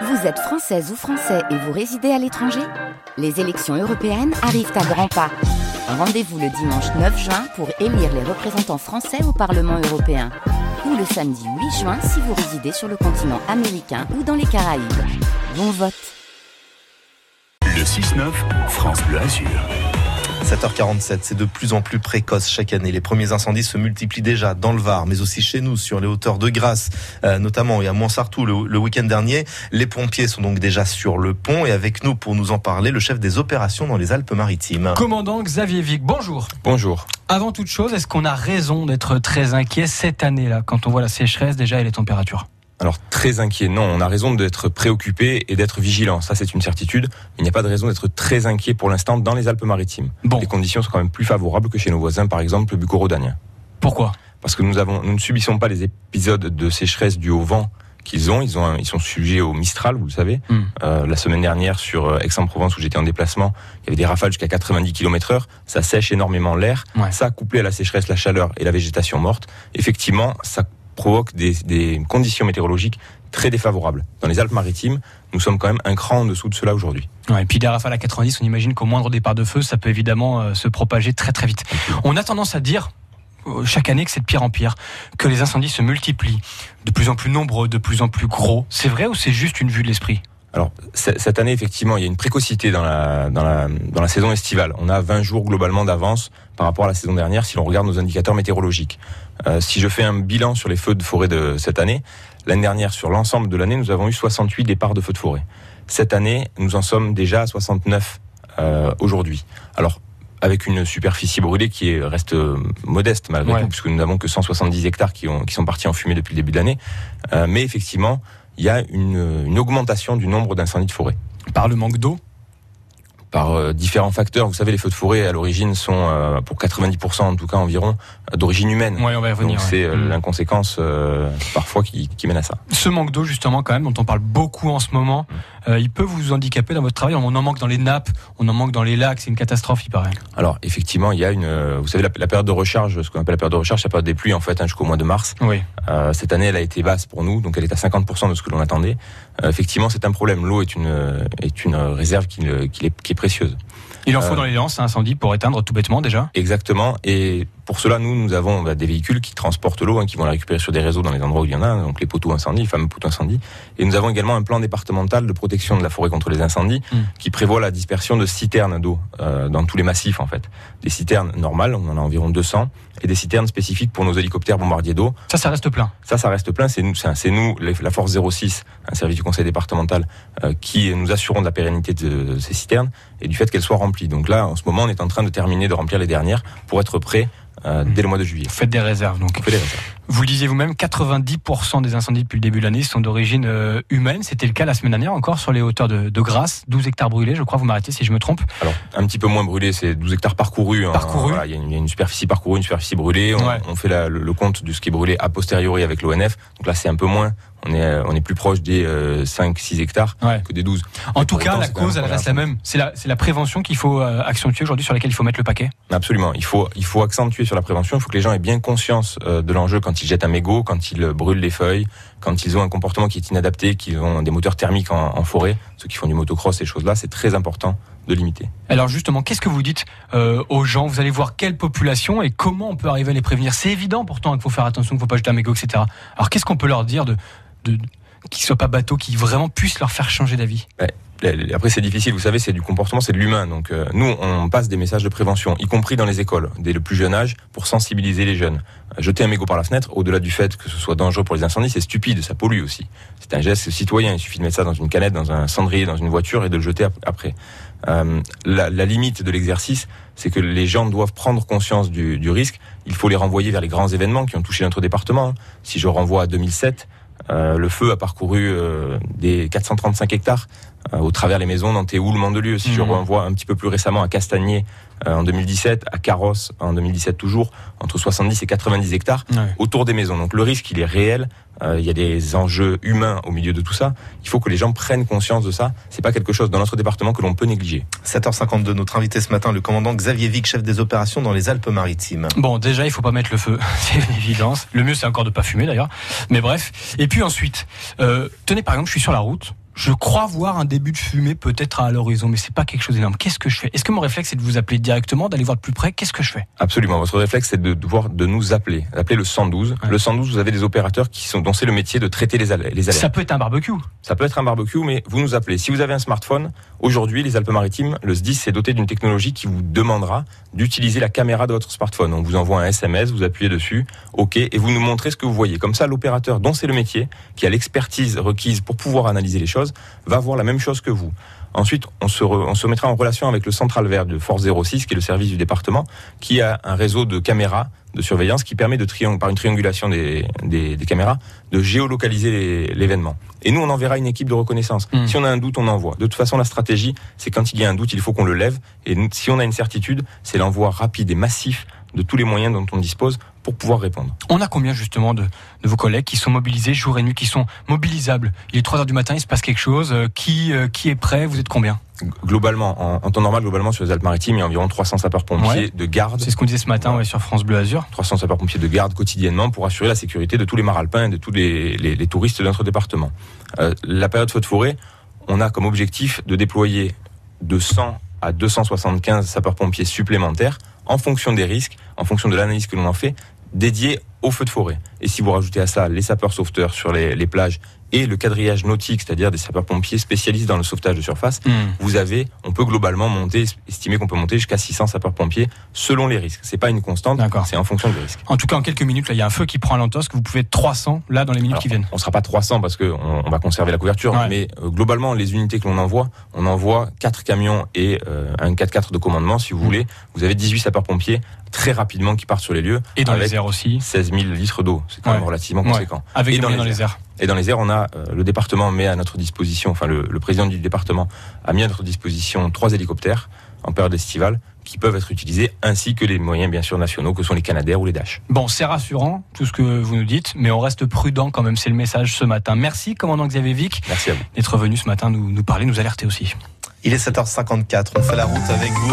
Vous êtes française ou français et vous résidez à l'étranger Les élections européennes arrivent à grands pas. Rendez-vous le dimanche 9 juin pour élire les représentants français au Parlement européen. Ou le samedi 8 juin si vous résidez sur le continent américain ou dans les Caraïbes. Bon vote 6-9, France Bleu Azur. 7h47, c'est de plus en plus précoce chaque année. Les premiers incendies se multiplient déjà dans le Var, mais aussi chez nous, sur les hauteurs de Grasse, euh, notamment et à Montsartou le, le week-end dernier. Les pompiers sont donc déjà sur le pont et avec nous pour nous en parler, le chef des opérations dans les Alpes-Maritimes. Commandant Xavier Vic, bonjour. Bonjour. Avant toute chose, est-ce qu'on a raison d'être très inquiet cette année-là, quand on voit la sécheresse déjà et les températures alors très inquiet, non, on a raison d'être préoccupé et d'être vigilant, ça c'est une certitude. Il n'y a pas de raison d'être très inquiet pour l'instant dans les Alpes-Maritimes. Bon. Les conditions sont quand même plus favorables que chez nos voisins, par exemple le bucco-rhodanien. Pourquoi? Parce que nous, avons, nous ne subissons pas les épisodes de sécheresse dus au vent qu'ils ont. Ils, ont ils sont sujets au Mistral, vous le savez. Hmm. Euh, la semaine dernière, sur euh, Aix-en-Provence, où j'étais en déplacement, il y avait des rafales jusqu'à 90 km heure. Ça sèche énormément l'air. Ouais. Ça, couplé à la sécheresse, la chaleur et la végétation morte, effectivement, ça provoque des, conditions météorologiques très défavorables. Dans les Alpes-Maritimes, nous sommes quand même un cran en dessous de cela aujourd'hui. Et puis des rafales à 90, on imagine qu'au moindre départ de feu, ça peut évidemment euh, se propager très très vite. On a tendance à dire euh, chaque année que c'est de pire en pire, que les incendies se multiplient, de plus en plus nombreux, de plus en plus gros. C'est vrai ou c'est juste une vue de l'esprit? Alors, cette année, effectivement, il y a une précocité dans la, dans la, dans la saison estivale. On a 20 jours globalement d'avance par rapport à la saison dernière si l'on regarde nos indicateurs météorologiques. Euh, si je fais un bilan sur les feux de forêt de cette année, l'année dernière, sur l'ensemble de l'année, nous avons eu 68 départs de feux de forêt. Cette année, nous en sommes déjà à 69 euh, aujourd'hui. Alors, avec une superficie brûlée qui est, reste euh, modeste malgré Ouais. tout, puisque nous n'avons que 170 hectares qui, ont, qui sont partis en fumée depuis le début de l'année. Euh, mais effectivement, il y a une, une augmentation du nombre d'incendies de forêt Par le manque d'eau? Par euh, différents facteurs. Vous savez, les feux de forêt à l'origine sont, euh, pour 90% en tout cas environ, euh, d'origine humaine. Ouais, on va y revenir. Donc c'est Mm. l'inconséquence euh, parfois qui, qui mène à ça. Ce manque d'eau, justement, quand même, dont on parle beaucoup en ce moment, euh, il peut vous handicaper dans votre travail. On en manque dans les nappes, on en manque dans les lacs, c'est une catastrophe, il paraît. Alors effectivement, il y a une, euh, vous savez, la, la période de recharge, ce qu'on appelle la période de recharge, c'est la période des pluies en fait hein, jusqu'au mois de mars. Oui. Euh, cette année, elle a été basse pour nous, donc elle est à 50% de ce que l'on attendait. Euh, effectivement, c'est un problème. L'eau est une est une réserve qui, qui, est, qui est précieuse. Il en faut dans les lances un incendie pour éteindre tout bêtement déjà. Exactement. Et pour cela, nous, nous avons bah, des véhicules qui transportent l'eau, hein, qui vont la récupérer sur des réseaux dans les endroits où il y en a, donc les poteaux incendies, les fameux poteaux incendies. Et nous avons également un plan départemental de protection de la forêt contre les incendies, Mm. qui prévoit la dispersion de citernes d'eau euh, dans tous les massifs, en fait. Des citernes normales, on en a environ 200, et des citernes spécifiques pour nos hélicoptères bombardiers d'eau. Ça, ça reste plein. Ça, ça reste plein. C'est nous, c'est nous, la force 06, un service du conseil départemental, euh, qui nous assurons de la pérennité de, ces citernes et du fait qu'elles soient remplies. Donc là, en ce moment, on est en train de terminer de remplir les dernières pour être prêt dès le mois de juillet. Faites des réserves, donc. On fait les réserves. Vous le disiez vous-même, 90% des incendies depuis le début de l'année sont d'origine euh, humaine. C'était le cas la semaine dernière encore sur les hauteurs de, de Grasse, 12 hectares brûlés, je crois. Vous m'arrêtez si je me trompe. Alors, un petit peu moins brûlé, c'est 12 hectares parcourus. hein. Parcourus. Voilà, Il y, a une- il y a une superficie parcourue, une superficie brûlée. On, Ouais. on fait la- le, le compte de ce qui est brûlé a posteriori avec l'ONF. Donc là, c'est un peu moins. On est, euh, on est plus proche des 5-6 hectares Ouais. que des 12. En Mais tout cas, la cause, elle reste la même. C'est la, la prévention qu'il faut euh, accentuer aujourd'hui, sur laquelle il faut mettre le paquet. Absolument. Il faut, il faut accentuer sur la prévention. Il faut que les gens aient bien conscience euh, de l'enjeu quand ils jettent un mégot, quand ils brûlent les feuilles, quand ils ont un comportement qui est inadapté, qu'ils ont des moteurs thermiques en, en forêt. Ceux qui font du motocross, ces choses-là, c'est très important de limiter. Alors justement, qu'est-ce que vous dites euh, aux gens? Vous allez voir quelle population et comment on peut arriver à les prévenir C'est évident pourtant qu'il faut faire attention, qu'il ne faut pas jeter un mégot, etc. Alors qu'est-ce qu'on peut leur dire de, de, qu'ils soient pas bateaux, qui vraiment puissent leur faire changer d'avis? Après, c'est difficile. Vous savez, c'est du comportement, c'est de l'humain. Donc, euh, nous, on passe des messages de prévention, y compris dans les écoles, dès le plus jeune âge, pour sensibiliser les jeunes. Euh, Jeter un mégot par la fenêtre, au-delà du fait que ce soit dangereux pour les incendies, c'est stupide, ça pollue aussi. C'est un geste citoyen. Il suffit de mettre ça dans une canette, dans un cendrier, dans une voiture et de le jeter ap- après. Euh, la, la limite de l'exercice, c'est que les gens doivent prendre conscience du, du risque. Il faut les renvoyer vers les grands événements qui ont touché notre département. Si je renvoie à 2007, euh, le feu a parcouru euh, des 435 hectares au travers les maisons dans Théoul, Mandelieu. Si je Mhm. renvoie un petit peu plus récemment à Castagnier euh, en 2017, à Carrosse en 2017 toujours, entre 70 et 90 hectares autour des maisons. Donc le risque, il est réel. Euh, il y a des enjeux humains au milieu de tout ça. Il faut que les gens prennent conscience de ça. C'est pas quelque chose dans notre département que l'on peut négliger. 7h52, notre invité ce matin, le commandant Xavier Vic, chef des opérations dans les Alpes-Maritimes. Bon, déjà, il faut pas mettre le feu, c'est une évidence. Le mieux, c'est encore de pas fumer d'ailleurs. Mais bref. Et puis ensuite, euh, tenez par exemple, je suis sur la route, je crois voir un début de fumée peut-être à l'horizon, mais c'est pas quelque chose d'énorme. Qu'est-ce que je fais? Est-ce que mon réflexe c'est de vous appeler directement, d'aller voir de plus près? Qu'est-ce que je fais? Absolument. Votre réflexe, c'est de devoir de nous appeler, d'appeler le 112. Ouais. Le 112, vous avez des opérateurs qui sont dont c'est le métier de traiter les, les alertes. Ça peut être un barbecue. Ça peut être un barbecue, mais vous nous appelez. Si vous avez un smartphone, aujourd'hui, les Alpes-Maritimes, le SDIS s'est doté d'une technologie qui vous demandera d'utiliser la caméra de votre smartphone. On vous envoie un SMS, vous appuyez dessus, OK, et vous nous montrez ce que vous voyez. Comme ça, l'opérateur dont c'est le métier, qui a l'expertise requise pour pouvoir analyser les choses, va voir la même chose que vous. Ensuite, on se, re- on se mettra en relation avec le central vert de Force 06, qui est le service du département, qui a un réseau de caméras de surveillance qui permet de par une triangulation des, des, des caméras de géolocaliser l'événement. Et nous, on enverra une équipe de reconnaissance. Mm. Si on a un doute, on envoie. De toute façon, la stratégie, c'est quand il y a un doute, il faut qu'on le lève. Et si on a une certitude, c'est l'envoi rapide et massif de tous les moyens dont on dispose pour pouvoir répondre. On a combien justement de, de vos collègues qui sont mobilisés jour et nuit, qui sont mobilisables? Il est 3 heures du matin, il se passe quelque chose. euh, Qui, euh, qui est prêt? Vous êtes combien? Globalement, en, en temps normal, globalement sur les Alpes-Maritimes, il y a environ 300 sapeurs-pompiers Ouais. de garde. C'est ce qu'on disait ce matin ouais, sur France Bleu Azur. 300 sapeurs-pompiers de garde quotidiennement pour assurer la sécurité de tous les maralpins et de tous les, les- les touristes de notre département. Euh, la période feu de forêt, on a comme objectif de déployer de 100 à 275 sapeurs-pompiers supplémentaires en fonction des risques, en fonction de l'analyse que l'on en fait, dédiés au feu de forêt. Et si vous rajoutez à ça les sapeurs sauveteurs sur les, les plages et le quadrillage nautique, c'est-à-dire des sapeurs-pompiers spécialistes dans le sauvetage de surface, Hmm. vous avez, on peut globalement monter, estimer qu'on peut monter jusqu'à 600 sapeurs-pompiers selon les risques. C'est pas une constante, c'est en fonction des risques. En tout cas, en quelques minutes, là, il y a un feu qui prend à l'entosque. Vous pouvez être 300 là dans les minutes Alors, qui viennent? On sera pas 300 parce que on, on va conserver la couverture, Ouais. mais euh, globalement les unités que l'on envoie, on envoie quatre camions et euh, un 4x4 de commandement si vous Mmh. voulez. Vous avez 18 sapeurs-pompiers très rapidement qui partent sur les lieux Et dans les airs aussi. 16 000 litres d'eau. C'est quand Ouais. même relativement Ouais. conséquent. Avec Et des dans moyens dans les les airs. Et dans les airs, on a euh, le département met à notre disposition, enfin le, le président du département a mis à notre disposition trois hélicoptères en période estivale qui peuvent être utilisés, ainsi que les moyens bien sûr nationaux que sont les Canadair ou les Dash. Bon, c'est rassurant, tout ce que vous nous dites, mais on reste prudent quand même, c'est le message ce matin. Merci, commandant Xavier Vic, Merci à vous. d'être venu ce matin nous, nous parler, nous alerter aussi. Il est 7h54, on fait la route avec vous.